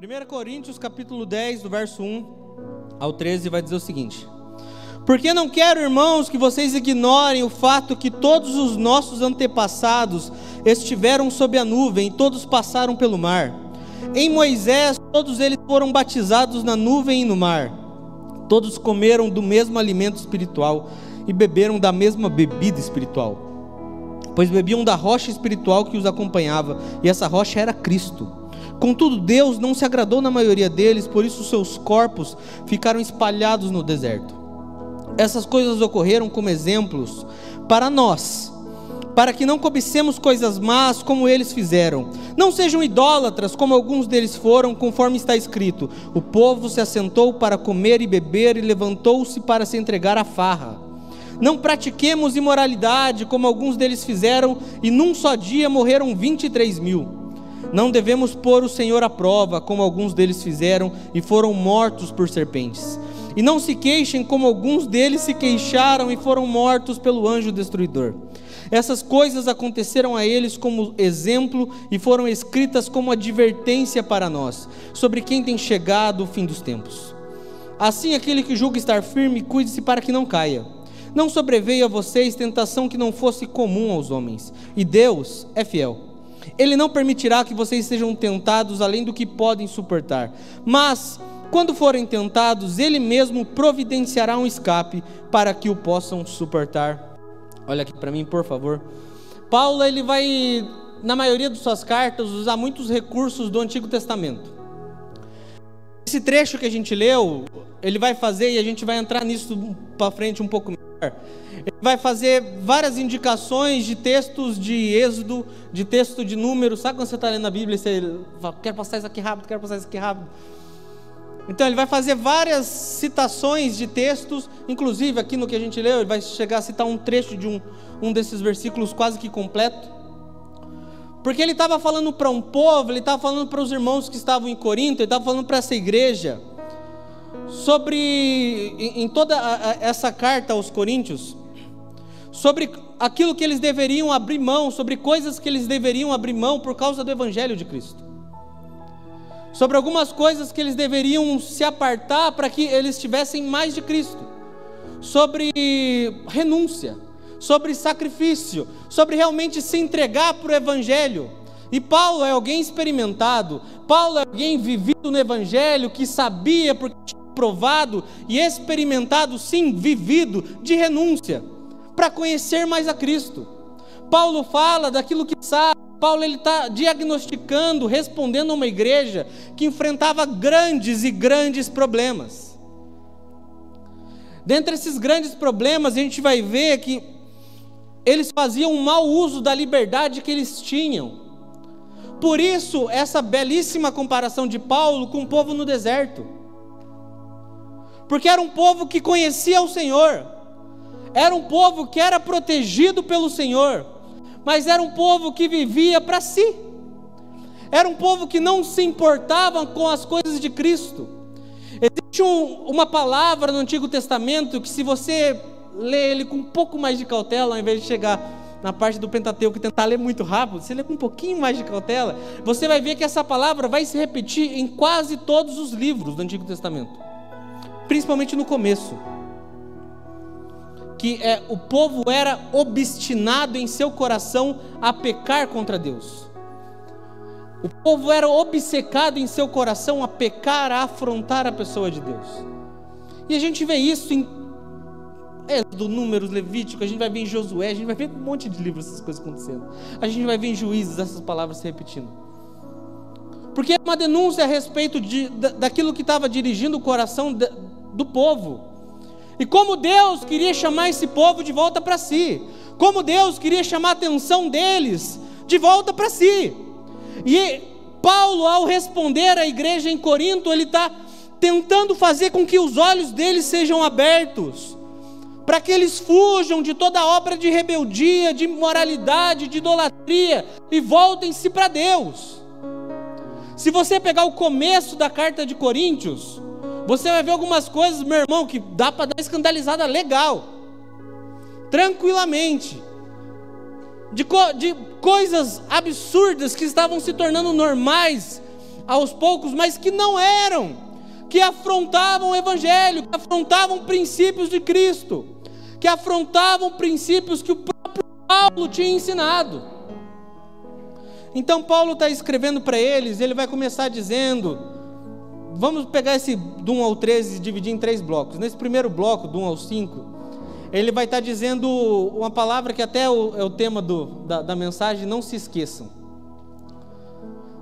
1 Coríntios capítulo 10, do verso 1 ao 13, vai dizer o seguinte: Porque não quero, irmãos, que vocês ignorem o fato que todos os nossos antepassados estiveram sob a nuvem, todos passaram pelo mar. Em Moisés, todos eles foram batizados na nuvem e no mar. Todos comeram do mesmo alimento espiritual e beberam da mesma bebida espiritual. Pois bebiam da rocha espiritual que os acompanhava, e essa rocha era Cristo. Contudo, Deus não se agradou na maioria deles, por isso seus corpos ficaram espalhados no deserto. Essas coisas ocorreram como exemplos para nós, para que não cobicemos coisas más como eles fizeram. Não sejam idólatras como alguns deles foram, conforme está escrito: O povo se assentou para comer e beber e levantou-se para se entregar à farra. Não pratiquemos imoralidade como alguns deles fizeram, e num só dia morreram 23 mil. Não devemos pôr o Senhor à prova, como alguns deles fizeram e foram mortos por serpentes. E não se queixem, como alguns deles se queixaram e foram mortos pelo anjo destruidor. Essas coisas aconteceram a eles como exemplo e foram escritas como advertência para nós, sobre quem tem chegado o fim dos tempos. Assim, aquele que julga estar firme, cuide-se para que não caia. Não sobreveio a vocês tentação que não fosse comum aos homens, e Deus é fiel ele não permitirá que vocês sejam tentados além do que podem suportar. Mas, quando forem tentados, Ele mesmo providenciará um escape para que o possam suportar. Olha aqui para mim, por favor. Paulo, ele vai, na maioria de suas cartas, usar muitos recursos do Antigo Testamento. Esse trecho que a gente leu, ele vai fazer, e a gente vai entrar nisso para frente um pouco ele vai fazer várias indicações de textos de Êxodo, de texto de Números. Sabe quando você está lendo a Bíblia e você fala, quero passar isso aqui rápido, quero passar isso aqui rápido. Então ele vai fazer várias citações de textos, inclusive aqui no que a gente leu, ele vai chegar a citar um trecho de um, um desses versículos quase que completo. Porque ele estava falando para um povo, ele estava falando para os irmãos que estavam em Corinto, ele estava falando para essa igreja, sobre, em, toda essa carta aos Coríntios, sobre aquilo que eles deveriam abrir mão, sobre coisas que eles deveriam abrir mão por causa do Evangelho de Cristo. Sobre algumas coisas que eles deveriam se apartar para que eles tivessem mais de Cristo. Sobre renúncia, sobre sacrifício, sobre realmente se entregar para o Evangelho. E Paulo é alguém experimentado, Paulo é alguém vivido no Evangelho, que sabia, porque provado e experimentado, sim, vivido, de renúncia para conhecer mais a Cristo. Paulo fala daquilo que sabe. Paulo ele está diagnosticando, respondendo a uma igreja que enfrentava grandes e grandes problemas. Dentre esses grandes problemas, a gente vai ver que eles faziam um mau uso da liberdade que eles tinham. Por isso, essa belíssima comparação de Paulo com o povo no deserto. Porque era um povo que conhecia o Senhor, era um povo que era protegido pelo Senhor, mas era um povo que vivia para si. Era um povo que não se importava com as coisas de Cristo. Existe um, uma palavra no Antigo Testamento que, se você ler ele com um pouco mais de cautela, ao invés de chegar na parte do Pentateuco e tentar ler muito rápido, você lê com um pouquinho mais de cautela, você vai ver que essa palavra vai se repetir em quase todos os livros do Antigo Testamento, principalmente no começo que é, o povo era obstinado em seu coração a pecar contra Deus. O povo era obcecado em seu coração a pecar, a afrontar a pessoa de Deus. E a gente vê isso em do Números, Levítico, a gente vai ver em Josué, a gente vai ver um monte de livros essas coisas acontecendo. A gente vai ver em Juízes essas palavras se repetindo. Porque é uma denúncia a respeito de, daquilo que estava dirigindo o coração do povo. E como Deus queria chamar esse povo de volta para si, como Deus queria chamar a atenção deles de volta para si. E Paulo, ao responder à igreja em Corinto, ele está tentando fazer com que os olhos deles sejam abertos, para que eles fujam de toda obra de rebeldia, de imoralidade, de idolatria e voltem-se para Deus. Se você pegar o começo da carta de Coríntios, você vai ver algumas coisas, meu irmão, que dá para dar escandalizada legal, tranquilamente, de, co de coisas absurdas que estavam se tornando normais aos poucos, mas que não eram, que afrontavam o Evangelho, que afrontavam princípios de Cristo, que afrontavam princípios que o próprio Paulo tinha ensinado. Então, Paulo está escrevendo para eles, ele vai começar dizendo: vamos pegar esse do 1 ao 13 e dividir em três blocos. Nesse primeiro bloco, do 1 ao 5, ele vai estar tá dizendo uma palavra que até é o, tema do, da, da mensagem: não se esqueçam.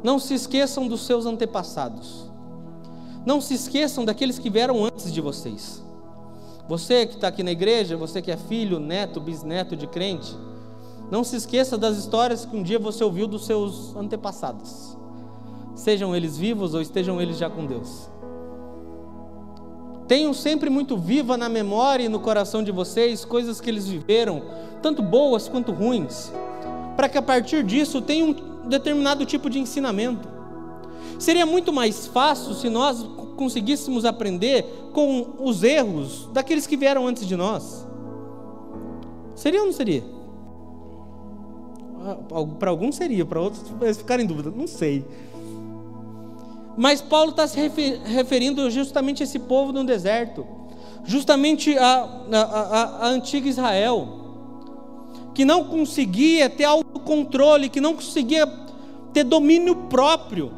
Não se esqueçam dos seus antepassados. Não se esqueçam daqueles que vieram antes de vocês. Você que está aqui na igreja, você que é filho, neto, bisneto de crente, não se esqueça das histórias que um dia você ouviu dos seus antepassados, sejam eles vivos ou estejam eles já com Deus. Tenham sempre muito viva na memória e no coração de vocês coisas que eles viveram, tanto boas quanto ruins, para que a partir disso tenham um determinado tipo de ensinamento. Seria muito mais fácil se nós conseguíssemos aprender com os erros daqueles que vieram antes de nós. Seria ou não seria? Ah, para alguns seria, para outros eles ficarem em dúvida, não sei. Mas Paulo está se referindo justamente a esse povo no deserto, justamente a, a, a, a antiga Israel, que não conseguia ter autocontrole, que não conseguia ter domínio próprio.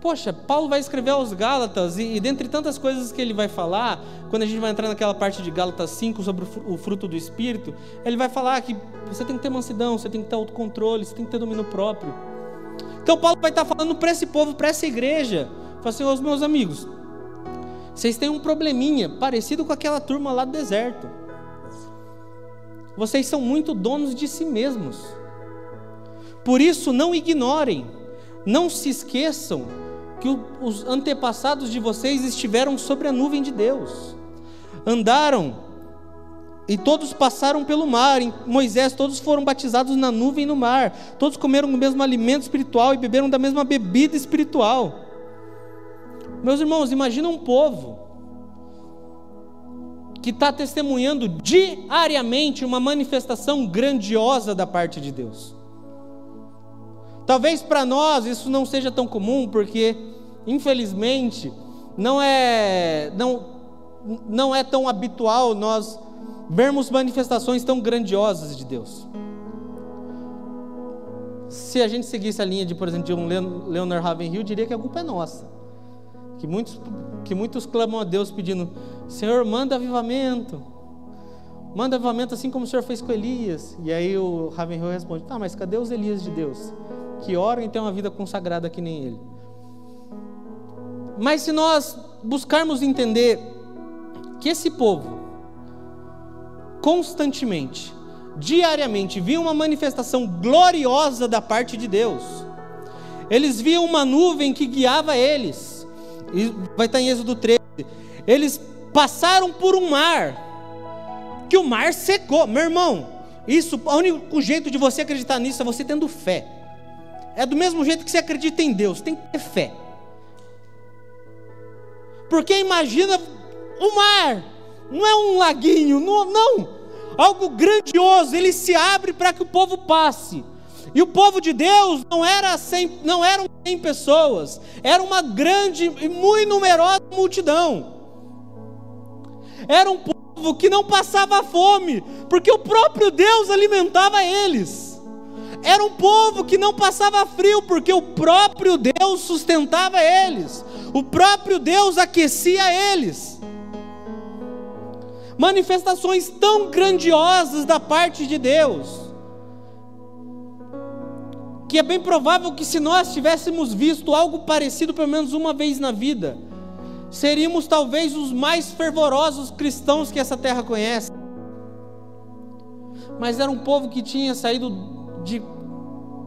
Poxa, Paulo vai escrever aos Gálatas, e, e dentre tantas coisas que ele vai falar, quando a gente vai entrar naquela parte de Gálatas 5 sobre o fruto do Espírito, ele vai falar que você tem que ter mansidão, você tem que ter autocontrole, você tem que ter domínio próprio. Então Paulo vai estar falando para esse povo, para essa igreja. Fala assim, os meus amigos, vocês têm um probleminha parecido com aquela turma lá do deserto. Vocês são muito donos de si mesmos. Por isso, não ignorem, não se esqueçam que os antepassados de vocês estiveram sobre a nuvem de Deus, andaram e todos passaram pelo mar. Em Moisés, todos foram batizados na nuvem e no mar. Todos comeram o mesmo alimento espiritual e beberam da mesma bebida espiritual. Meus irmãos, imagina um povo que está testemunhando diariamente uma manifestação grandiosa da parte de Deus. Talvez para nós isso não seja tão comum, porque infelizmente não é não, não é tão habitual nós vermos manifestações tão grandiosas de Deus. Se a gente seguisse a linha de, por exemplo, de um Leonard Ravenhill, diria que a culpa é nossa. Que muitos, que muitos clamam a Deus pedindo: Senhor, manda avivamento. Manda avivamento assim como o Senhor fez com Elias. E aí o Ravenhill responde: Tá, mas cadê os Elias de Deus? Que oram e têm uma vida consagrada que nem ele. Mas se nós buscarmos entender que esse povo, constantemente, diariamente, viam uma manifestação gloriosa da parte de Deus. Eles viam uma nuvem que guiava eles. Vai estar em Êxodo 13. Eles passaram por um mar, que o mar secou. Meu irmão, isso, o único jeito de você acreditar nisso é você tendo fé. É do mesmo jeito que você acredita em Deus, tem que ter fé. Porque imagina o mar não é um laguinho, não, não. Algo grandioso, ele se abre para que o povo passe. E o povo de Deus não, era 100, não eram 100 pessoas, era uma grande e muito numerosa multidão. Era um povo que não passava fome, porque o próprio Deus alimentava eles. Era um povo que não passava frio, porque o próprio Deus sustentava eles. O próprio Deus aquecia eles manifestações tão grandiosas da parte de Deus, que é bem provável que se nós tivéssemos visto algo parecido pelo menos uma vez na vida, seríamos talvez os mais fervorosos cristãos que essa terra conhece. Mas era um povo que tinha saído de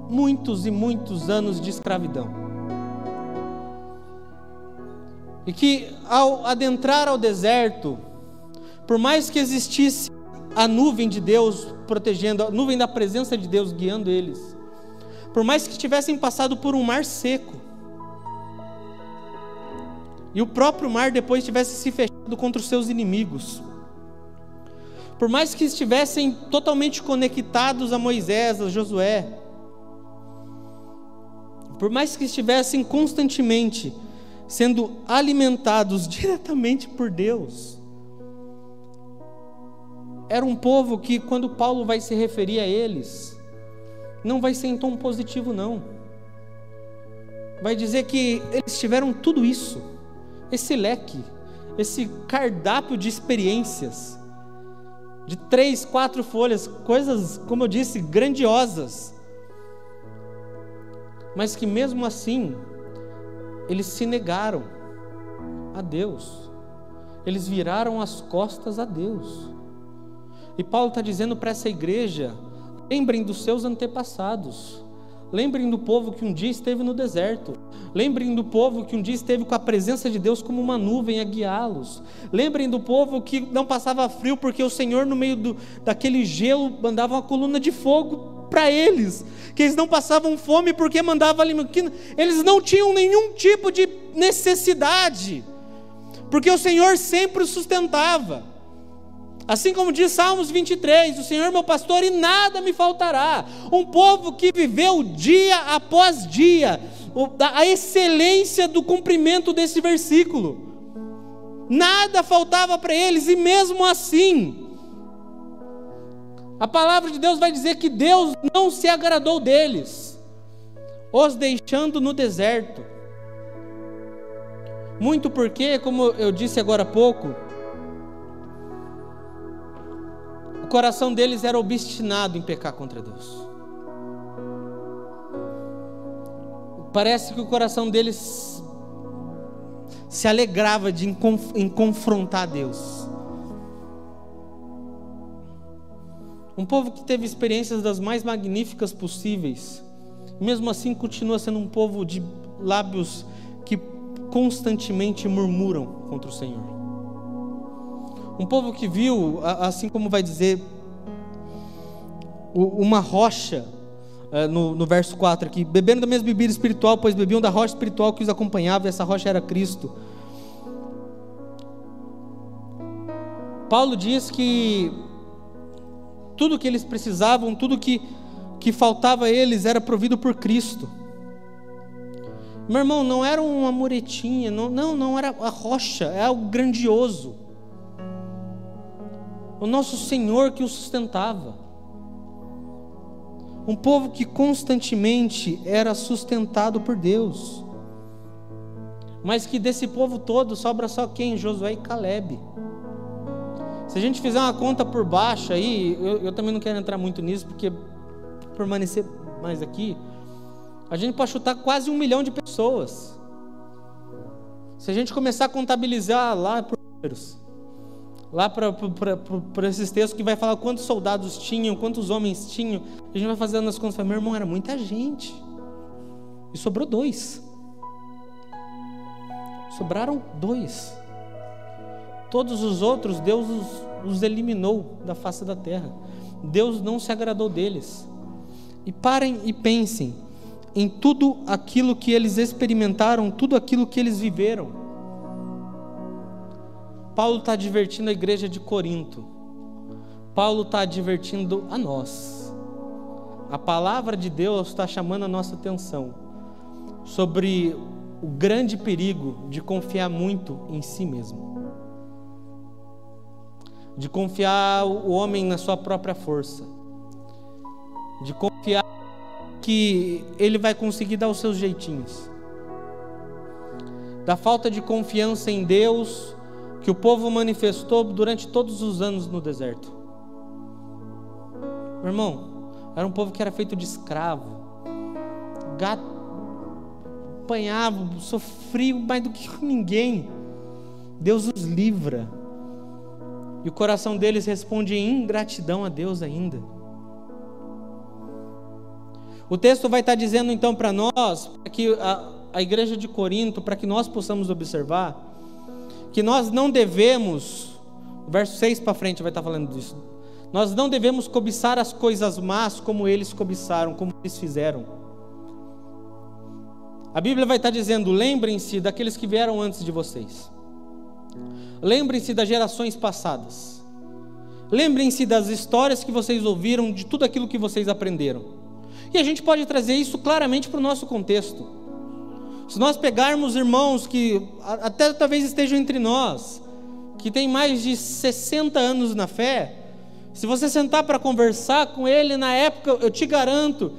muitos e muitos anos de escravidão. E que ao adentrar ao deserto, por mais que existisse a nuvem de Deus protegendo, a nuvem da presença de Deus guiando eles, por mais que tivessem passado por um mar seco, e o próprio mar depois tivesse se fechado contra os seus inimigos, por mais que estivessem totalmente conectados a Moisés, a Josué, por mais que estivessem constantemente sendo alimentados diretamente por Deus, era um povo que, quando Paulo vai se referir a eles, não vai ser em tom positivo, não. Vai dizer que eles tiveram tudo isso, esse leque, esse cardápio de experiências, de três, quatro folhas, coisas, como eu disse, grandiosas, mas que mesmo assim, eles se negaram a Deus, eles viraram as costas a Deus. E Paulo está dizendo para essa igreja: lembrem dos seus antepassados. Lembrem do povo que um dia esteve no deserto. Lembrem do povo que um dia esteve com a presença de Deus como uma nuvem a guiá-los. Lembrem do povo que não passava frio porque o Senhor, no meio do, daquele gelo, mandava uma coluna de fogo para eles. Que eles não passavam fome porque mandava alimento. Eles não tinham nenhum tipo de necessidade. Porque o Senhor sempre os sustentava. Assim como diz Salmos 23, o Senhor é meu pastor e nada me faltará. Um povo que viveu dia após dia a excelência do cumprimento desse versículo. Nada faltava para eles e mesmo assim, a palavra de Deus vai dizer que Deus não se agradou deles, os deixando no deserto. Muito porque, como eu disse agora há pouco, o coração deles era obstinado em pecar contra Deus. Parece que o coração deles se alegrava de em, confrontar Deus. Um povo que teve experiências das mais magníficas possíveis, mesmo assim continua sendo um povo de lábios que constantemente murmuram contra o Senhor. Um povo que viu, assim como vai dizer, uma rocha, é, no, no verso 4 aqui, bebendo da mesma bebida espiritual, pois bebiam da rocha espiritual que os acompanhava, e essa rocha era Cristo. Paulo diz que tudo que eles precisavam, tudo que, que faltava a eles era provido por Cristo. Meu irmão, não era uma muretinha, não, não, não era a rocha, é algo grandioso o nosso Senhor que o sustentava. Um povo que constantemente era sustentado por Deus. Mas que desse povo todo sobra só quem? Josué e Caleb. Se a gente fizer uma conta por baixo aí, eu, eu também não quero entrar muito nisso, porque permanecer mais aqui, a gente pode chutar quase um milhão de pessoas. Se a gente começar a contabilizar lá por números, lá para esses textos que vai falar quantos soldados tinham, quantos homens tinham. A gente vai fazendo as contas, meu irmão, era muita gente. E sobrou dois. Sobraram dois. Todos os outros, Deus os, os eliminou da face da terra. Deus não se agradou deles. E parem e pensem em tudo aquilo que eles experimentaram, tudo aquilo que eles viveram. Paulo está advertindo a igreja de Corinto. Paulo está advertindo a nós. A palavra de Deus está chamando a nossa atenção sobre o grande perigo de confiar muito em si mesmo. De confiar o homem na sua própria força. De confiar que ele vai conseguir dar os seus jeitinhos. Da falta de confiança em Deus que o povo manifestou durante todos os anos no deserto. Meu irmão, era um povo que era feito de escravo, gato, apanhava, sofria mais do que ninguém. Deus os livra. E o coração deles responde em ingratidão a Deus ainda. O texto vai estar dizendo então para nós, para que a, a igreja de Corinto, para que nós possamos observar, que nós não devemos, verso 6 para frente vai estar falando disso. Nós não devemos cobiçar as coisas más como eles cobiçaram, como eles fizeram. A Bíblia vai estar dizendo: lembrem-se daqueles que vieram antes de vocês. Lembrem-se das gerações passadas. Lembrem-se das histórias que vocês ouviram, de tudo aquilo que vocês aprenderam. E a gente pode trazer isso claramente para o nosso contexto. Se nós pegarmos irmãos que até talvez estejam entre nós, que têm mais de 60 anos na fé, se você sentar para conversar com ele na época, eu te garanto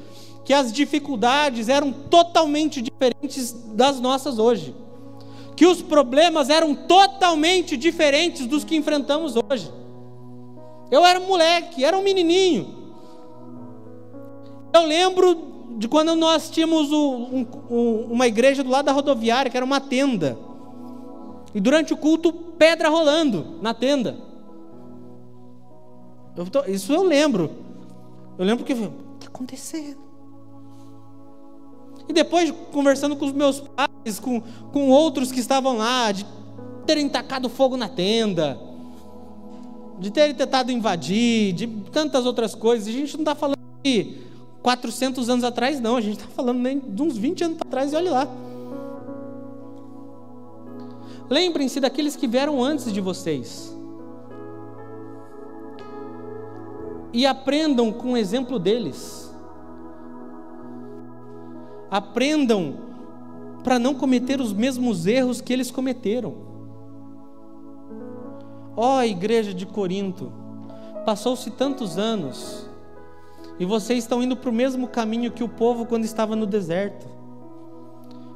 que as dificuldades eram totalmente diferentes das nossas hoje. Que os problemas eram totalmente diferentes dos que enfrentamos hoje. Eu era um moleque, era um menininho. Eu lembro de quando nós tínhamos um, um, uma igreja do lado da rodoviária, que era uma tenda. E durante o culto, pedra rolando na tenda. Eu tô, isso eu lembro. Eu lembro que o que está acontecendo? E depois, conversando com os meus pais, com, com outros que estavam lá, de terem tacado fogo na tenda, de terem tentado invadir, de tantas outras coisas. A gente não está falando de 400 anos atrás, não. A gente está falando nem de uns 20 anos atrás, e olha lá. Lembrem-se daqueles que vieram antes de vocês. E aprendam com o exemplo deles. Aprendam para não cometer os mesmos erros que eles cometeram. Ó oh, igreja de Corinto, passou-se tantos anos e vocês estão indo para o mesmo caminho que o povo quando estava no deserto.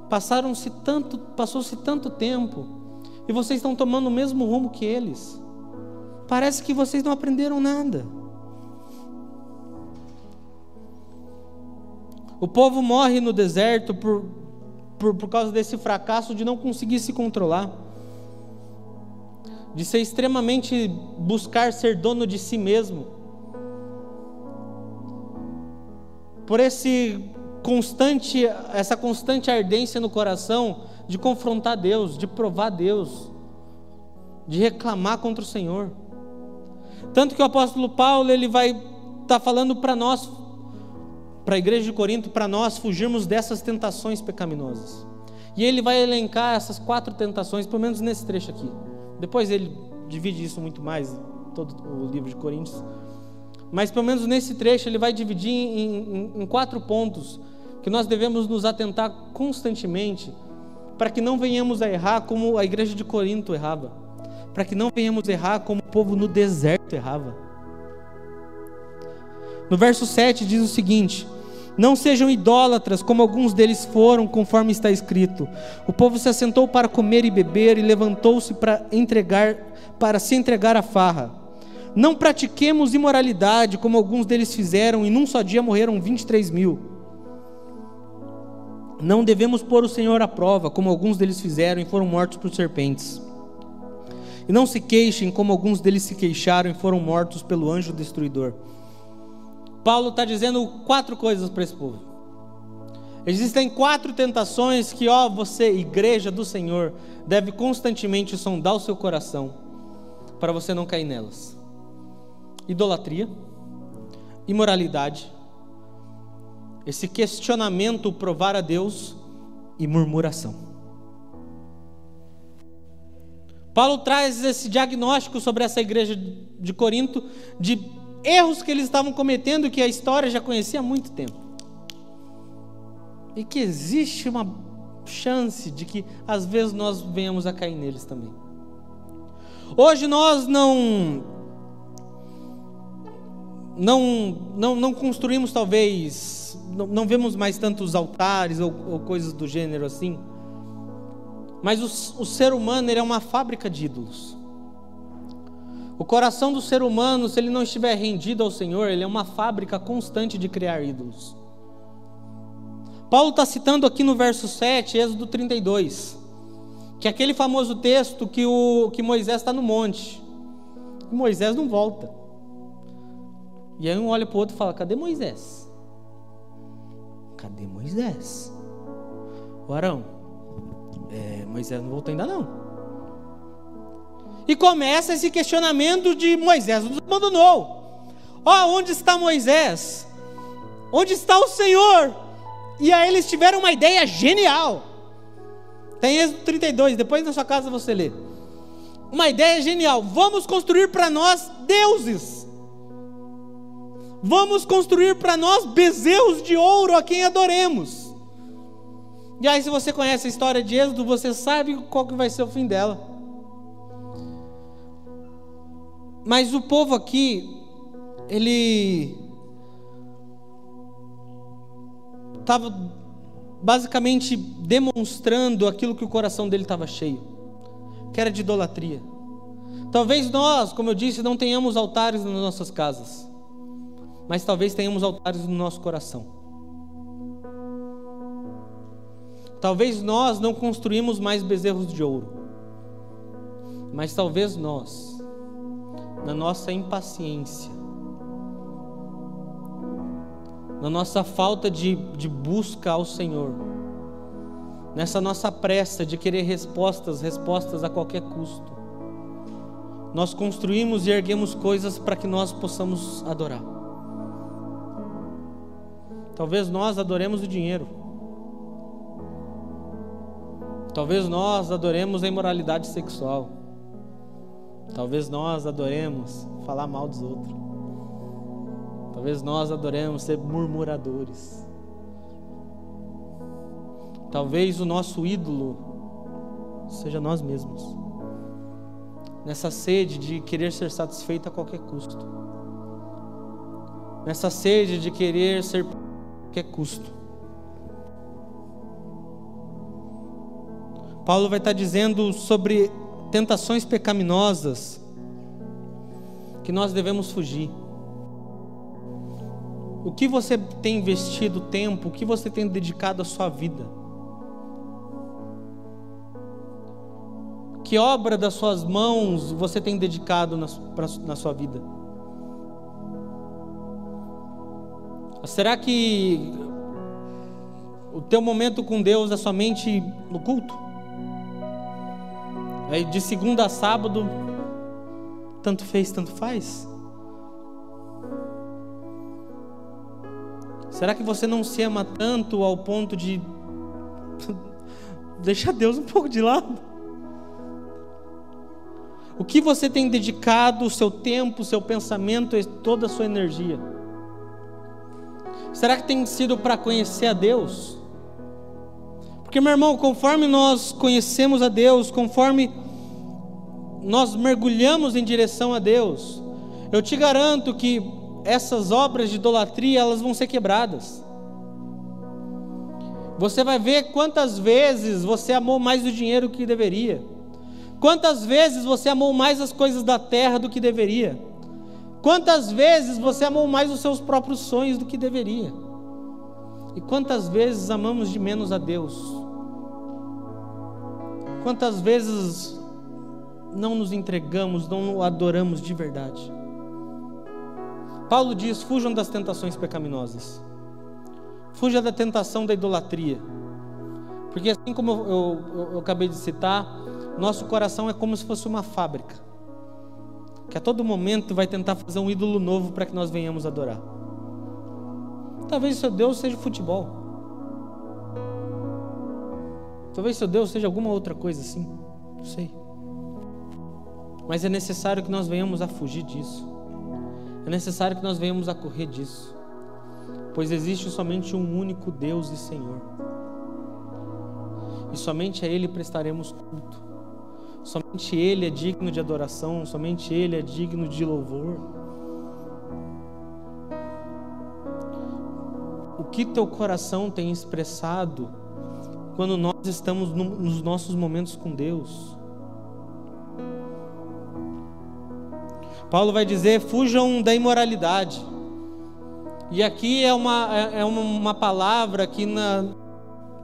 Passaram-se tanto, passou-se tanto tempo e vocês estão tomando o mesmo rumo que eles. Parece que vocês não aprenderam nada. O povo morre no deserto por, por, por causa desse fracasso de não conseguir se controlar, de ser extremamente buscar ser dono de si mesmo, por esse constante, essa constante ardência no coração de confrontar Deus, de provar Deus, de reclamar contra o Senhor. Tanto que o apóstolo Paulo ele vai estar tá falando para nós para a igreja de Corinto, para nós fugirmos dessas tentações pecaminosas. E ele vai elencar essas quatro tentações, pelo menos nesse trecho aqui. Depois ele divide isso muito mais, todo o livro de Coríntios. Mas pelo menos nesse trecho ele vai dividir em, em, em quatro pontos que nós devemos nos atentar constantemente para que não venhamos a errar como a igreja de Corinto errava, para que não venhamos a errar como o povo no deserto errava. No verso 7 diz o seguinte: não sejam idólatras, como alguns deles foram, conforme está escrito. O povo se assentou para comer e beber e levantou-se para entregar, para se entregar à farra. Não pratiquemos imoralidade, como alguns deles fizeram, e num só dia morreram 23 mil. Não devemos pôr o Senhor à prova, como alguns deles fizeram e foram mortos por serpentes. E não se queixem, como alguns deles se queixaram e foram mortos pelo anjo destruidor. Paulo está dizendo quatro coisas para esse povo. Existem quatro tentações que, ó, você, igreja do Senhor, deve constantemente sondar o seu coração para você não cair nelas: idolatria, imoralidade, esse questionamento, provar a Deus e murmuração. Paulo traz esse diagnóstico sobre essa igreja de Corinto de erros que eles estavam cometendo que a história já conhecia há muito tempo. E que existe uma chance de que às vezes nós venhamos a cair neles também. Hoje nós não não não, não construímos talvez não, não vemos mais tantos altares ou, ou coisas do gênero assim. Mas o, o ser humano é uma fábrica de ídolos. O coração do ser humano, se ele não estiver rendido ao Senhor, ele é uma fábrica constante de criar ídolos. Paulo está citando aqui no verso 7, Êxodo 32, que é aquele famoso texto que, o, que Moisés está no monte. Moisés não volta. E aí um olha para o outro e fala: Cadê Moisés? Cadê Moisés? O Arão, é, Moisés não voltou ainda não. E começa esse questionamento de Moisés nos abandonou. Ó, oh, onde está Moisés? Onde está o Senhor? E aí eles tiveram uma ideia genial. Tem Êxodo 32, depois na sua casa você lê. Uma ideia genial. Vamos construir para nós deuses. Vamos construir para nós bezerros de ouro a quem adoremos. E aí, se você conhece a história de Êxodo, você sabe qual que vai ser o fim dela. Mas o povo aqui, ele estava basicamente demonstrando aquilo que o coração dele estava cheio, que era de idolatria. Talvez nós, como eu disse, não tenhamos altares nas nossas casas, mas talvez tenhamos altares no nosso coração. Talvez nós não construímos mais bezerros de ouro, mas talvez nós, na nossa impaciência, na nossa falta de, de busca ao Senhor, nessa nossa pressa de querer respostas, respostas a qualquer custo, nós construímos e erguemos coisas para que nós possamos adorar. Talvez nós adoremos o dinheiro. Talvez nós adoremos a imoralidade sexual. Talvez nós adoremos falar mal dos outros. Talvez nós adoremos ser murmuradores. Talvez o nosso ídolo seja nós mesmos nessa sede de querer ser satisfeito a qualquer custo, nessa sede de querer ser a qualquer custo. Paulo vai estar dizendo sobre tentações pecaminosas que nós devemos fugir. O que você tem investido tempo, o que você tem dedicado a sua vida? Que obra das suas mãos você tem dedicado na, na sua vida? Será que o teu momento com Deus é somente no culto? Aí de segunda a sábado, tanto fez, tanto faz? Será que você não se ama tanto ao ponto de deixar Deus um pouco de lado? O que você tem dedicado o seu tempo, o seu pensamento e toda a sua energia? Será que tem sido para conhecer a Deus? Porque, meu irmão, conforme nós conhecemos a Deus, conforme nós mergulhamos em direção a Deus, eu te garanto que essas obras de idolatria elas vão ser quebradas. Você vai ver quantas vezes você amou mais o dinheiro que deveria. Quantas vezes você amou mais as coisas da terra do que deveria? Quantas vezes você amou mais os seus próprios sonhos do que deveria? E quantas vezes amamos de menos a Deus? Quantas vezes não nos entregamos, não o adoramos de verdade? Paulo diz: fujam das tentações pecaminosas, fuja da tentação da idolatria, porque assim como eu, eu, eu acabei de citar, nosso coração é como se fosse uma fábrica, que a todo momento vai tentar fazer um ídolo novo para que nós venhamos adorar. Talvez seu Deus seja futebol. Talvez seu Deus seja alguma outra coisa assim. Não sei. Mas é necessário que nós venhamos a fugir disso. É necessário que nós venhamos a correr disso. Pois existe somente um único Deus e Senhor. E somente a Ele prestaremos culto. Somente Ele é digno de adoração, somente Ele é digno de louvor. O que teu coração tem expressado quando nós estamos no, nos nossos momentos com Deus? Paulo vai dizer: fujam da imoralidade. E aqui é uma, é, é uma palavra que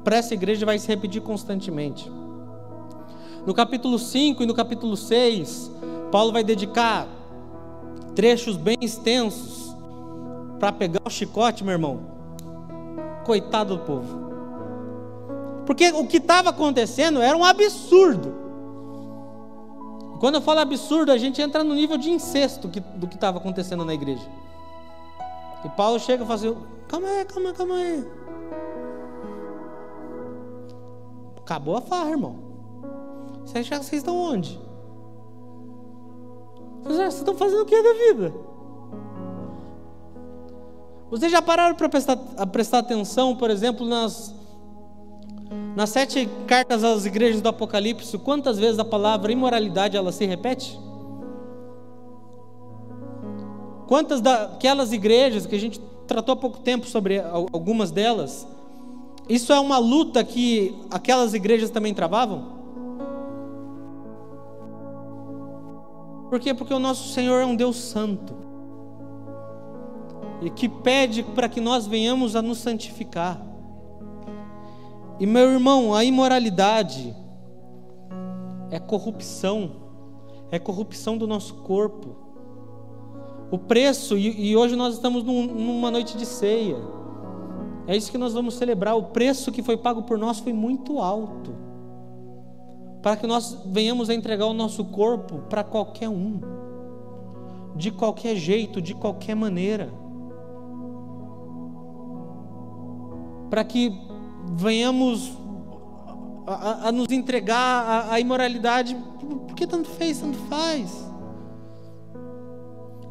para essa igreja vai se repetir constantemente. No capítulo 5 e no capítulo 6, Paulo vai dedicar trechos bem extensos para pegar o chicote, meu irmão. Coitado do povo. Porque o que estava acontecendo era um absurdo. Quando eu falo absurdo, a gente entra no nível de incesto do que estava acontecendo na igreja. E Paulo chega e fala assim: calma aí, calma aí, calma aí. Acabou a farra, irmão. Você acha que vocês estão onde? Vocês estão fazendo o que da vida? Vocês já pararam para prestar, prestar atenção, por exemplo, nas, nas sete cartas às igrejas do Apocalipse, quantas vezes a palavra imoralidade ela se repete? Quantas daquelas igrejas que a gente tratou há pouco tempo sobre algumas delas, isso é uma luta que aquelas igrejas também travavam? Por quê? Porque o nosso Senhor é um Deus santo. E que pede para que nós venhamos a nos santificar. E meu irmão, a imoralidade é corrupção, é corrupção do nosso corpo. O preço, e, e hoje nós estamos num, numa noite de ceia, é isso que nós vamos celebrar. O preço que foi pago por nós foi muito alto para que nós venhamos a entregar o nosso corpo para qualquer um, de qualquer jeito, de qualquer maneira, para que venhamos a, a nos entregar à imoralidade, porque tanto fez, tanto faz.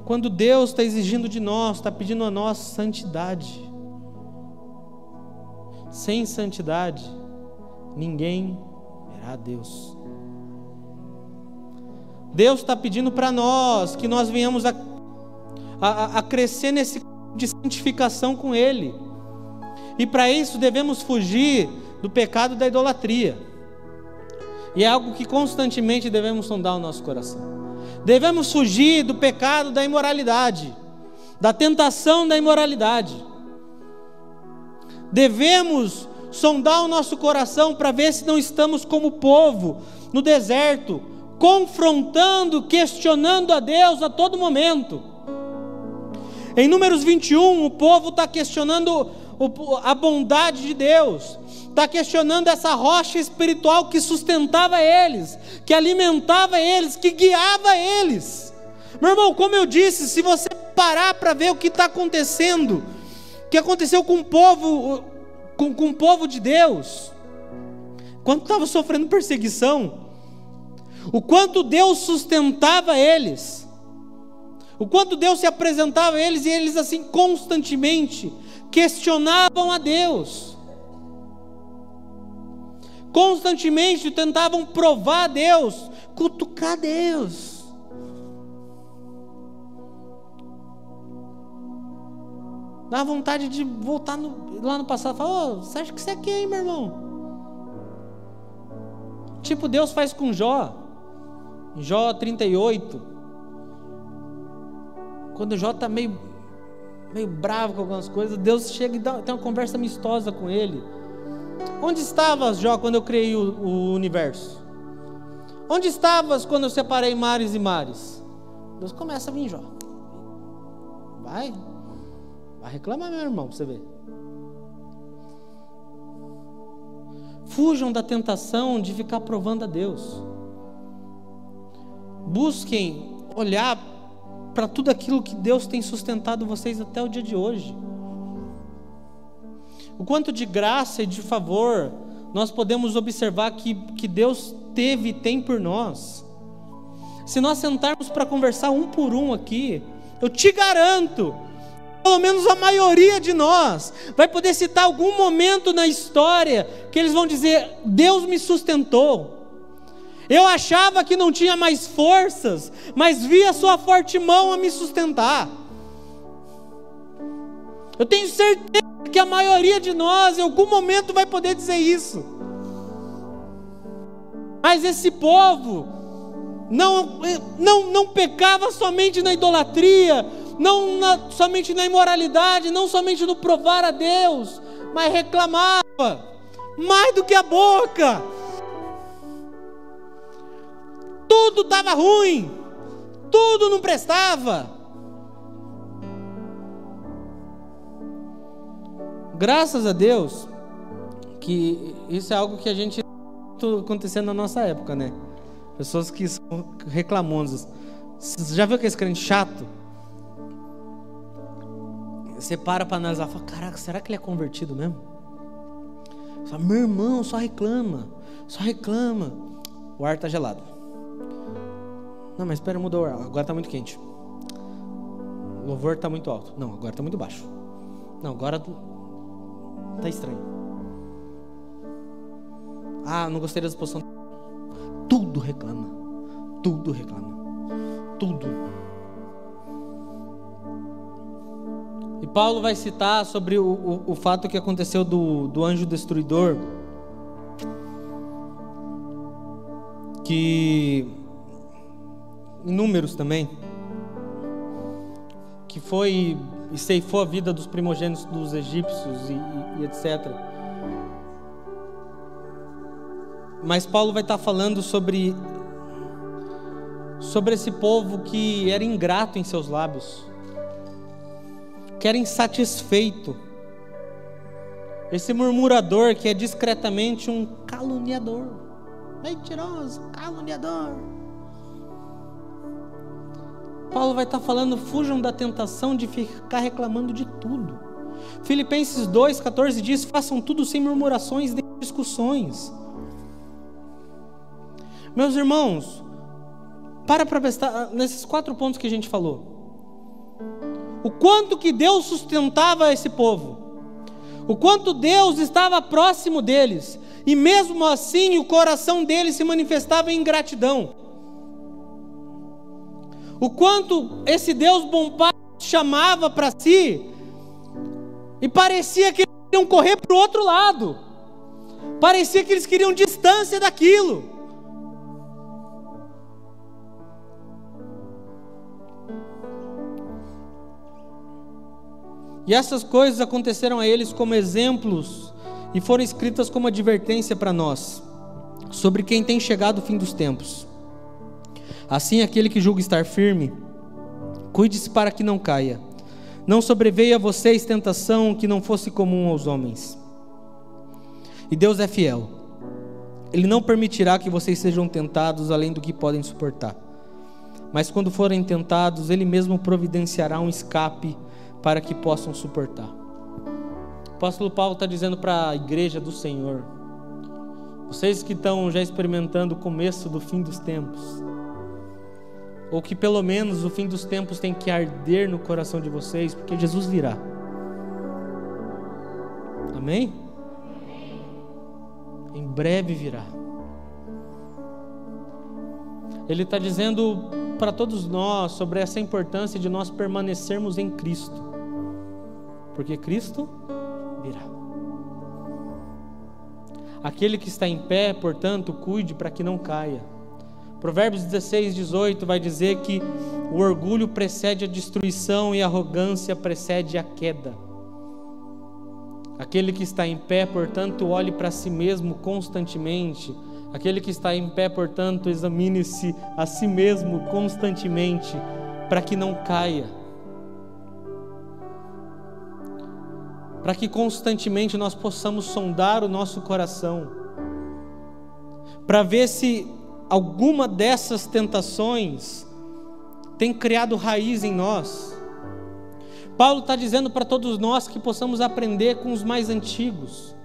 Quando Deus está exigindo de nós, está pedindo a nós santidade. Sem santidade, ninguém a Deus. Deus está pedindo para nós que nós venhamos a, a, a crescer nesse de santificação com Ele. E para isso devemos fugir do pecado da idolatria. E é algo que constantemente devemos sondar o nosso coração. Devemos fugir do pecado da imoralidade, da tentação da imoralidade. Devemos sondar o nosso coração para ver se não estamos como povo no deserto, confrontando, questionando a Deus a todo momento. Em Números 21, o povo está questionando a bondade de Deus, está questionando essa rocha espiritual que sustentava eles, que alimentava eles, que guiava eles. Meu irmão, como eu disse, se você parar para ver o que está acontecendo, o que aconteceu com o povo com, com o povo de Deus, quando estava sofrendo perseguição, o quanto Deus sustentava eles, o quanto Deus se apresentava a eles e eles assim constantemente questionavam a Deus, constantemente tentavam provar a Deus, cutucar Deus. Dá vontade de voltar no, lá no passado e falar: oh, você acha que você é quem, meu irmão? Tipo Deus faz com Jó. Jó 38. Quando Jó está meio, meio bravo com algumas coisas, Deus chega e dá, tem uma conversa amistosa com ele. Onde estavas, Jó, quando eu criei o, o universo? Onde estavas quando eu separei mares e mares? Deus começa a vir, Jó. Vai, Vai reclamar, meu irmão, você ver. Fujam da tentação de ficar provando a Deus. Busquem olhar para tudo aquilo que Deus tem sustentado vocês até o dia de hoje. O quanto de graça e de favor nós podemos observar que, que Deus teve e tem por nós. Se nós sentarmos para conversar um por um aqui, eu te garanto pelo menos a maioria de nós, vai poder citar algum momento na história que eles vão dizer: Deus me sustentou. Eu achava que não tinha mais forças, mas vi a sua forte mão a me sustentar. Eu tenho certeza que a maioria de nós, em algum momento, vai poder dizer isso. Mas esse povo não, não, não pecava somente na idolatria, não na, somente na imoralidade, não somente no provar a Deus, mas reclamava mais do que a boca. Tudo estava ruim, tudo não prestava. Graças a Deus que isso é algo que a gente acontecendo na nossa época, né? Pessoas que são reclamosas. Você já viu aquele crente chato? Você para para analisar fala: Caraca, será que ele é convertido mesmo? Fala, Meu irmão, só reclama, só reclama. O ar está gelado. Não, mas espera, mudou o ar. Agora está muito quente. O louvor está muito alto. Não, agora está muito baixo. Não, agora tá estranho. Ah, não gostei da exposição. Tudo reclama. Tudo reclama. Tudo. Paulo vai citar sobre o, o, o fato que aconteceu do, do anjo destruidor. Que. Em números também. Que foi e ceifou a vida dos primogênitos dos egípcios e, e, e etc. Mas Paulo vai estar falando sobre sobre esse povo que era ingrato em seus lábios, que era insatisfeito, esse murmurador que é discretamente um caluniador, mentiroso, caluniador. Paulo vai estar falando: fujam da tentação de ficar reclamando de tudo. Filipenses 2,14 diz: façam tudo sem murmurações nem discussões. Meus irmãos, para para prestar nesses quatro pontos que a gente falou. O quanto que Deus sustentava esse povo, o quanto Deus estava próximo deles, e mesmo assim o coração deles se manifestava em gratidão. O quanto esse Deus bom pai chamava para si, e parecia que eles queriam correr para o outro lado, parecia que eles queriam distância daquilo. E essas coisas aconteceram a eles como exemplos e foram escritas como advertência para nós, sobre quem tem chegado o fim dos tempos. Assim, aquele que julga estar firme, cuide-se para que não caia. Não sobreveia a vocês tentação que não fosse comum aos homens. E Deus é fiel. Ele não permitirá que vocês sejam tentados além do que podem suportar. Mas quando forem tentados, Ele mesmo providenciará um escape para que possam suportar. O apóstolo Paulo está dizendo para a igreja do Senhor: vocês que estão já experimentando o começo do fim dos tempos, ou que pelo menos o fim dos tempos tem que arder no coração de vocês, porque Jesus virá. Amém? Em breve virá. Ele está dizendo para todos nós sobre essa importância de nós permanecermos em Cristo, porque Cristo virá. Aquele que está em pé, portanto, cuide para que não caia. Provérbios 16, 18 vai dizer que o orgulho precede a destruição e a arrogância precede a queda. Aquele que está em pé, portanto, olhe para si mesmo constantemente. Aquele que está em pé, portanto, examine-se a si mesmo constantemente, para que não caia. Para que constantemente nós possamos sondar o nosso coração, para ver se alguma dessas tentações tem criado raiz em nós. Paulo está dizendo para todos nós que possamos aprender com os mais antigos,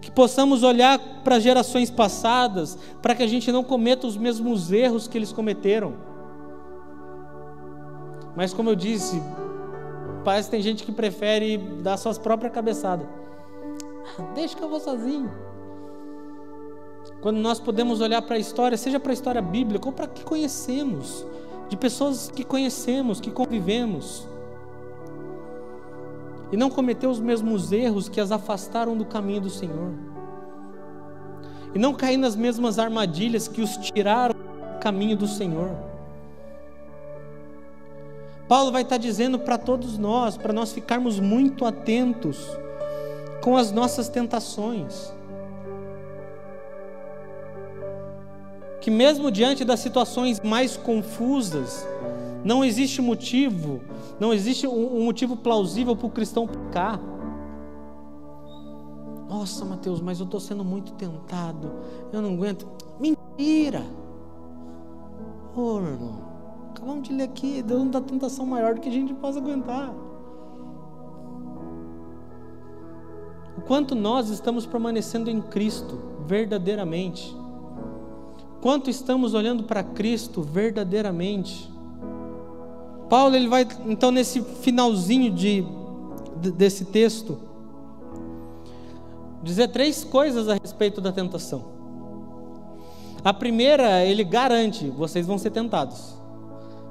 que possamos olhar para gerações passadas, para que a gente não cometa os mesmos erros que eles cometeram. Mas, como eu disse, que tem gente que prefere dar suas próprias cabeçadas. Ah, deixa que eu vou sozinho. Quando nós podemos olhar para a história, seja para a história bíblica ou para que conhecemos, de pessoas que conhecemos, que convivemos, e não cometer os mesmos erros que as afastaram do caminho do Senhor, e não cair nas mesmas armadilhas que os tiraram do caminho do Senhor. Paulo vai estar dizendo para todos nós, para nós ficarmos muito atentos com as nossas tentações. que, mesmo diante das situações mais confusas, não existe motivo, não existe um, motivo plausível para o cristão pecar. Nossa, Mateus, mas eu estou sendo muito tentado, eu não aguento. Mentira! Oh, irmão, acabamos de ler aqui, Deus não dá tentação maior do que a gente possa aguentar. O quanto nós estamos permanecendo em Cristo verdadeiramente quanto estamos olhando para Cristo verdadeiramente. Paulo ele vai então nesse finalzinho de desse texto, dizer três coisas a respeito da tentação. A primeira, ele garante: vocês vão ser tentados.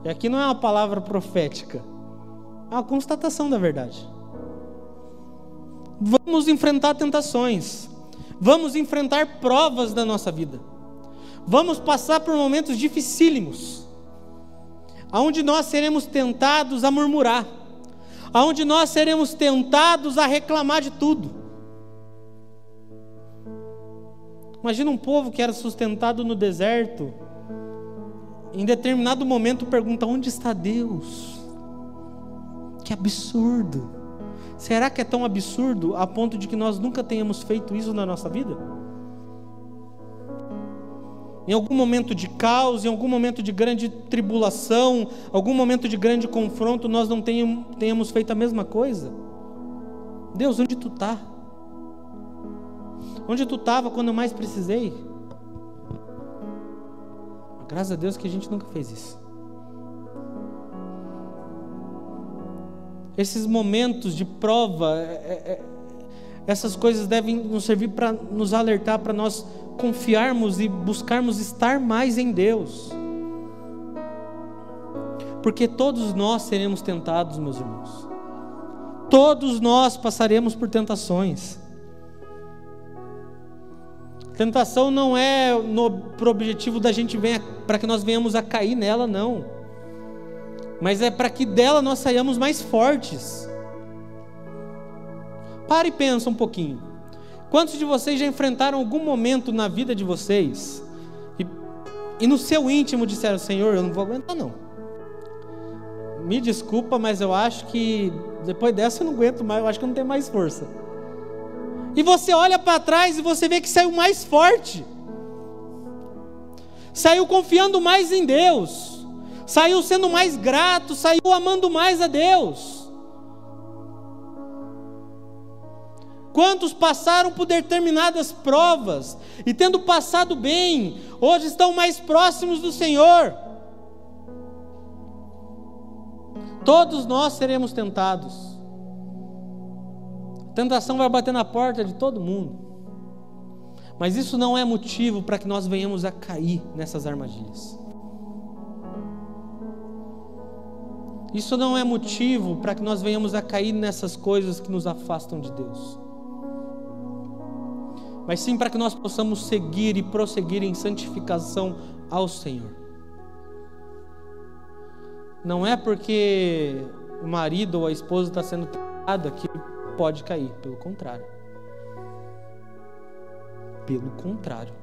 E aqui não é uma palavra profética, é uma constatação da verdade. Vamos enfrentar tentações, vamos enfrentar provas da nossa vida, vamos passar por momentos dificílimos, aonde nós seremos tentados a murmurar, aonde nós seremos tentados a reclamar de tudo. Imagina um povo que era sustentado no deserto, em determinado momento pergunta: onde está Deus? Que absurdo! Será que é tão absurdo a ponto de que nós nunca tenhamos feito isso na nossa vida? Em algum momento de caos, em algum momento de grande tribulação, algum momento de grande confronto, nós não tenhamos feito a mesma coisa? Deus, onde tu está? Onde tu estava quando eu mais precisei? Graças a Deus que a gente nunca fez isso. Esses momentos de prova, é, é, é essas coisas devem nos servir para nos alertar, para nós confiarmos e buscarmos estar mais em Deus. Porque todos nós seremos tentados, meus irmãos. Todos nós passaremos por tentações. Tentação não é no pro objetivo da gente venha para que nós venhamos a cair nela, não. Mas é para que dela nós saiamos mais fortes. Pare e pensa um pouquinho. Quantos de vocês já enfrentaram algum momento na vida de vocês e, e no seu íntimo disseram: Senhor, eu não vou aguentar não. Me desculpa, mas eu acho que depois dessa eu não aguento mais, eu acho que eu não tenho mais força. E você olha para trás e você vê que saiu mais forte. Saiu confiando mais em Deus. Saiu sendo mais grato, saiu amando mais a Deus. Quantos passaram por determinadas provas e tendo passado bem, hoje estão mais próximos do Senhor. Todos nós seremos tentados. Tentação vai bater na porta de todo mundo. Mas isso não é motivo para que nós venhamos a cair nessas armadilhas. Isso não é motivo para que nós venhamos a cair nessas coisas que nos afastam de Deus. Mas sim para que nós possamos seguir e prosseguir em santificação ao Senhor. Não é porque o marido ou a esposa está sendo tentada que pode cair, pelo contrário. Pelo contrário.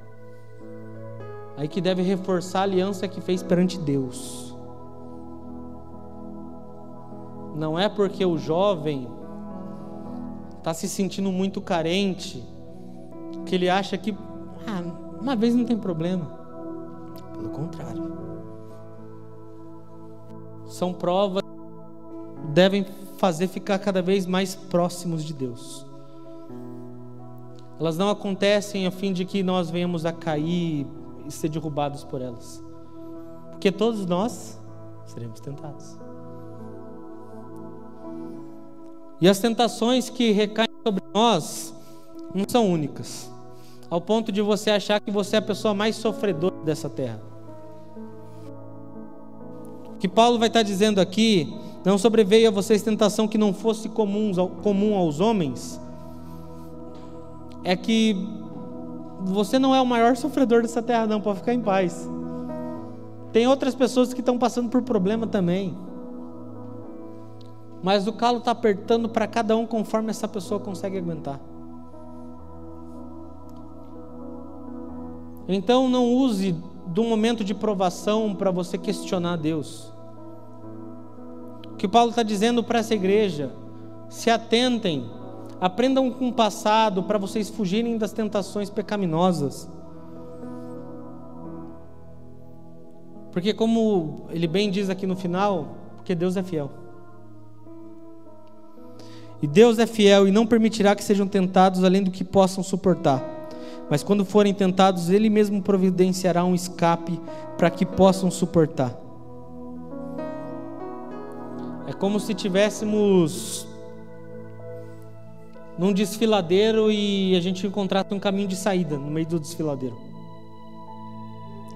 Aí que deve reforçar a aliança que fez perante Deus. Não é porque o jovem está se sentindo muito carente que ele acha que ah, uma vez não tem problema. Pelo contrário. São provas devem fazer ficar cada vez mais próximos de Deus. Elas não acontecem a fim de que nós venhamos a cair e ser derrubados por elas. Porque todos nós seremos tentados. E as tentações que recaem sobre nós não são únicas, ao ponto de você achar que você é a pessoa mais sofredora dessa terra. O que Paulo vai estar dizendo aqui não sobreveio a vocês tentação que não fosse comum, comum aos homens. É que você não é o maior sofredor dessa terra, não, pode ficar em paz. Tem outras pessoas que estão passando por problema também. Mas o calo está apertando para cada um conforme essa pessoa consegue aguentar. Então não use do momento de provação para você questionar Deus que Paulo está dizendo para essa igreja: se atentem, aprendam com o passado para vocês fugirem das tentações pecaminosas. Porque, como ele bem diz aqui no final, porque Deus é fiel. E Deus é fiel e não permitirá que sejam tentados além do que possam suportar. Mas quando forem tentados, Ele mesmo providenciará um escape para que possam suportar. É como se tivéssemos num desfiladeiro e a gente encontrasse um caminho de saída no meio do desfiladeiro.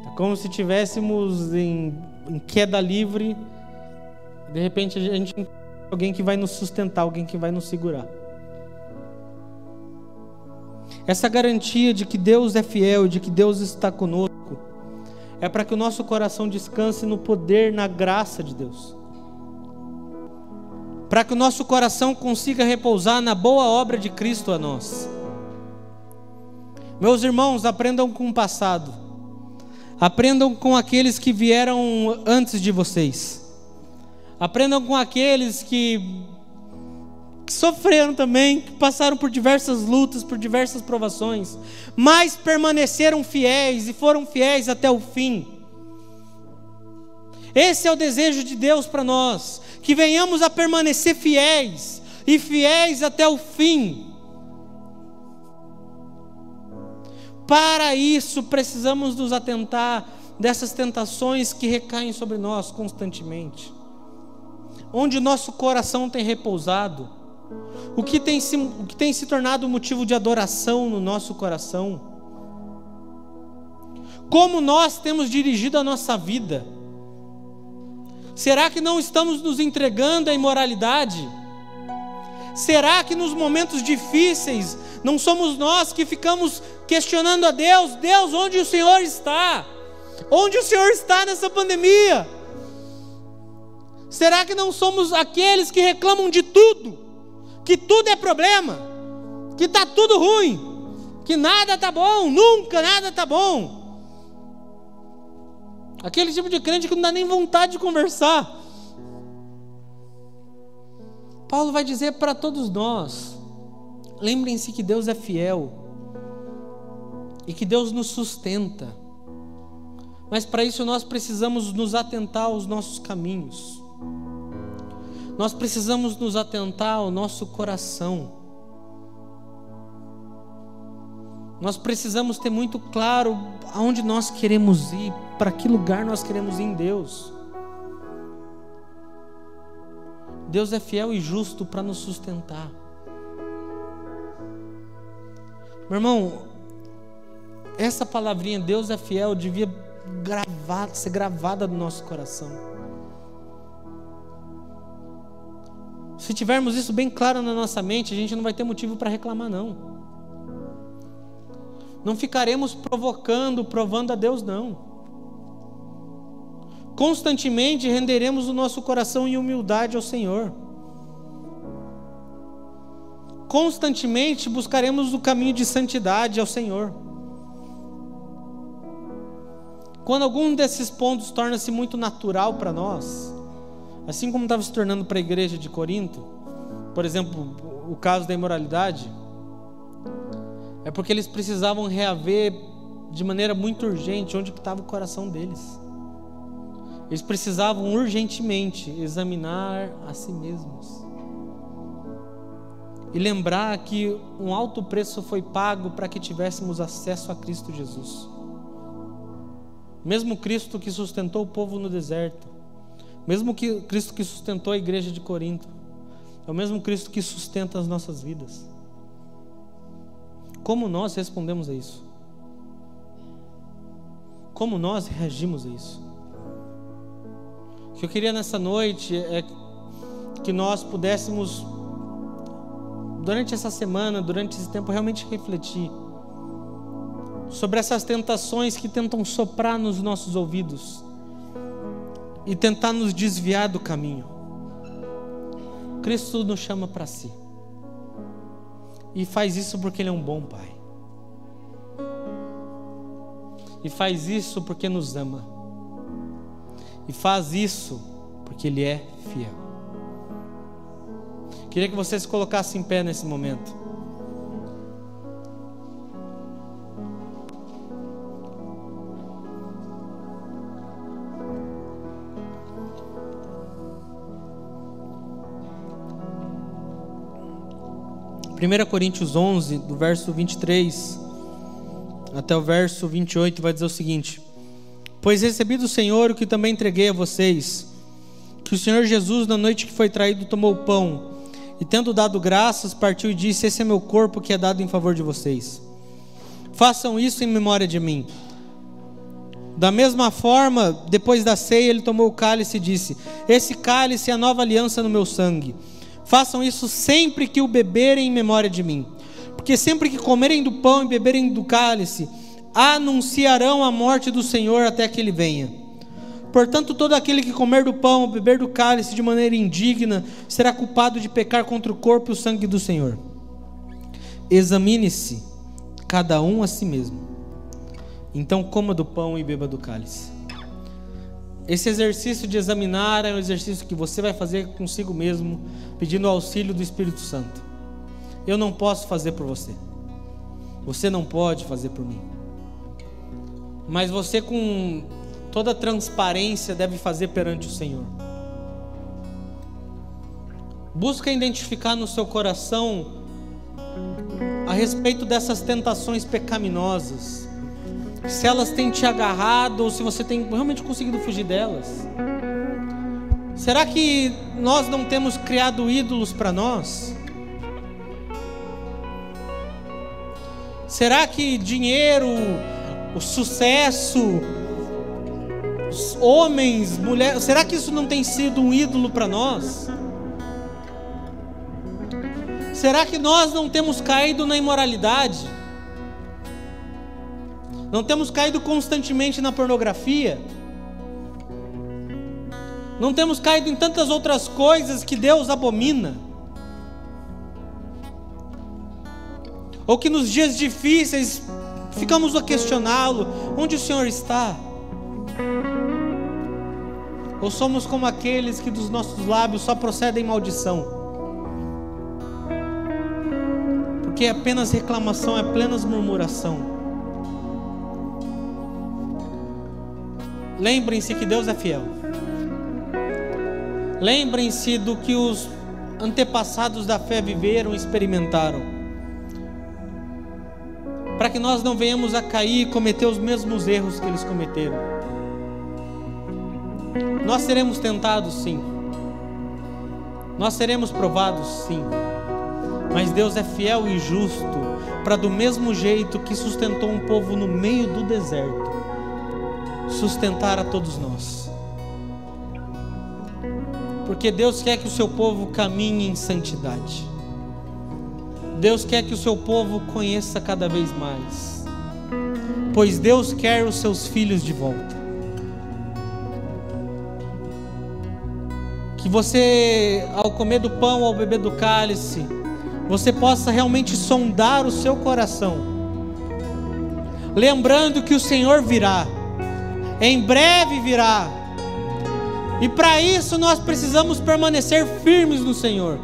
É como se tivéssemos em, em queda livre, de repente a gente alguém que vai nos sustentar, alguém que vai nos segurar. Essa garantia de que Deus é fiel, de que Deus está conosco, é para que o nosso coração descanse no poder, na graça de Deus. Para que o nosso coração consiga repousar na boa obra de Cristo a nós. Meus irmãos, aprendam com o passado. Aprendam com aqueles que vieram antes de vocês. Aprendam com aqueles que, que sofreram também, que passaram por diversas lutas, por diversas provações, mas permaneceram fiéis e foram fiéis até o fim. Esse é o desejo de Deus para nós, que venhamos a permanecer fiéis e fiéis até o fim. Para isso, precisamos nos atentar dessas tentações que recaem sobre nós constantemente onde o nosso coração tem repousado, o que tem se, o que tem se tornado motivo de adoração no nosso coração, como nós temos dirigido a nossa vida. Será que não estamos nos entregando à imoralidade? Será que nos momentos difíceis não somos nós que ficamos questionando a Deus: Deus, onde o Senhor está? Onde o Senhor está nessa pandemia? Será que não somos aqueles que reclamam de tudo? Que tudo é problema? Que está tudo ruim? Que nada está bom? Nunca nada está bom? Aquele tipo de crente que não dá nem vontade de conversar. Paulo vai dizer para todos nós: lembrem-se que Deus é fiel e que Deus nos sustenta. Mas para isso nós precisamos nos atentar aos nossos caminhos. Nós precisamos nos atentar ao nosso coração. Nós precisamos ter muito claro aonde nós queremos ir, para que lugar nós queremos ir em Deus. Deus é fiel e justo para nos sustentar. Meu irmão, essa palavrinha, Deus é fiel, devia gravar, ser gravada no nosso coração. Se tivermos isso bem claro na nossa mente, a gente não vai ter motivo para reclamar, não. Não ficaremos provocando, provando a Deus, não. Constantemente renderemos o nosso coração em humildade ao Senhor. Constantemente buscaremos o caminho de santidade ao Senhor. Quando algum desses pontos torna-se muito natural para nós, Assim como estava se tornando para a igreja de Corinto, por exemplo, o caso da imoralidade, é porque eles precisavam reaver de maneira muito urgente onde estava o coração deles. Eles precisavam urgentemente examinar a si mesmos. E lembrar que um alto preço foi pago para que tivéssemos acesso a Cristo Jesus. Mesmo Cristo que sustentou o povo no deserto, mesmo que Cristo que sustentou a igreja de Corinto, é o mesmo Cristo que sustenta as nossas vidas. Como nós respondemos a isso? Como nós reagimos a isso? O que eu queria nessa noite é que nós pudéssemos, durante essa semana, durante esse tempo, realmente refletir sobre essas tentações que tentam soprar nos nossos ouvidos e tentar nos desviar do caminho. Cristo nos chama para si. E faz isso porque Ele é um bom Pai. E faz isso porque nos ama. E faz isso porque Ele é fiel. Queria que você se colocasse em pé nesse momento. 1 Coríntios 11, do verso 23 até o verso 28, vai dizer o seguinte: Pois recebi do Senhor o que também entreguei a vocês, que o Senhor Jesus, na noite que foi traído, tomou o pão, E tendo dado graças, partiu e disse: Esse é meu corpo que é dado em favor de vocês. Façam isso em memória de mim. Da mesma forma, depois da ceia, ele tomou o cálice e disse: Esse cálice é a nova aliança no meu sangue. Façam isso sempre que o beberem em memória de mim. Porque sempre que comerem do pão e beberem do cálice, anunciarão a morte do Senhor até que ele venha. Portanto, todo aquele que comer do pão ou beber do cálice de maneira indigna será culpado de pecar contra o corpo e o sangue do Senhor. Examine-se, cada um a si mesmo. Então coma do pão e beba do cálice. Esse exercício de examinar é um exercício que você vai fazer consigo mesmo, pedindo auxílio do Espírito Santo. Eu não posso fazer por você. Você não pode fazer por mim. Mas você, com toda transparência, deve fazer perante o Senhor. Busca identificar no seu coração a respeito dessas tentações pecaminosas se elas têm te agarrado ou se você tem realmente conseguido fugir delas. Será que nós não temos criado ídolos para nós? Será que dinheiro, o sucesso, os homens, mulheres, será que isso não tem sido um ídolo para nós? Será que nós não temos caído na imoralidade? Não temos caído constantemente na pornografia. Não temos caído em tantas outras coisas que Deus abomina. Ou que nos dias difíceis ficamos a questioná-lo: onde o Senhor está? Ou somos como aqueles que dos nossos lábios só procedem maldição? Porque é apenas reclamação, é apenas murmuração. Lembrem-se que Deus é fiel. Lembrem-se do que os antepassados da fé viveram e experimentaram. Para que nós não venhamos a cair e cometer os mesmos erros que eles cometeram. Nós seremos tentados, sim. Nós seremos provados, sim. Mas Deus é fiel e justo para, do mesmo jeito que sustentou um povo no meio do deserto, sustentar a todos nós. Porque Deus quer que o seu povo caminhe em santidade. Deus quer que o seu povo conheça cada vez mais. Pois Deus quer os seus filhos de volta. Que você, ao comer do pão, ao beber do cálice, você possa realmente sondar o seu coração, lembrando que o Senhor virá em breve virá. E para isso nós precisamos permanecer firmes no Senhor.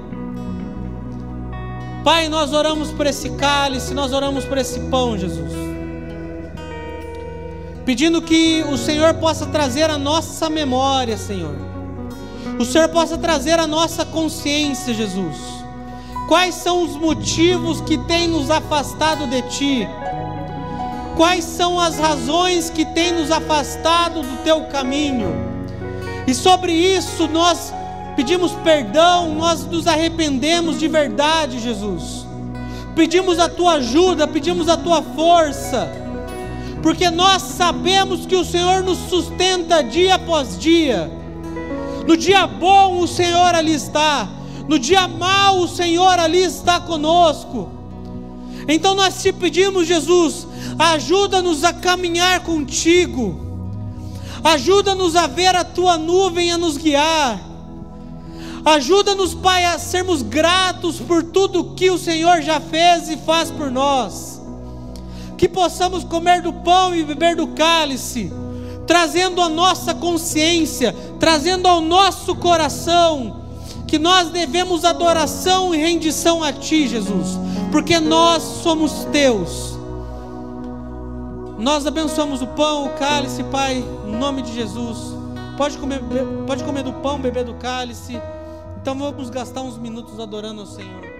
Pai, nós oramos por esse cálice, nós oramos por esse pão, Jesus. Pedindo que o Senhor possa trazer a nossa memória, Senhor. O Senhor possa trazer a nossa consciência, Jesus. Quais são os motivos que têm nos afastado de Ti? quais são as razões que têm nos afastado do teu caminho. E sobre isso nós pedimos perdão, nós nos arrependemos de verdade, Jesus. Pedimos a tua ajuda, pedimos a tua força, porque nós sabemos que o Senhor nos sustenta dia após dia. No dia bom o Senhor ali está, no dia mau o Senhor ali está conosco. Então nós te pedimos, Jesus, ajuda-nos a caminhar contigo, ajuda-nos a ver a tua nuvem a nos guiar, ajuda-nos, Pai, a sermos gratos por tudo que o Senhor já fez e faz por nós, que possamos comer do pão e beber do cálice, trazendo a nossa consciência, trazendo ao nosso coração, que nós devemos adoração e rendição a Ti, Jesus porque nós somos teus. Nós abençoamos o pão, o cálice, Pai, em nome de Jesus. Pode comer, pode comer do pão, beber do cálice. Então vamos gastar uns minutos adorando ao Senhor.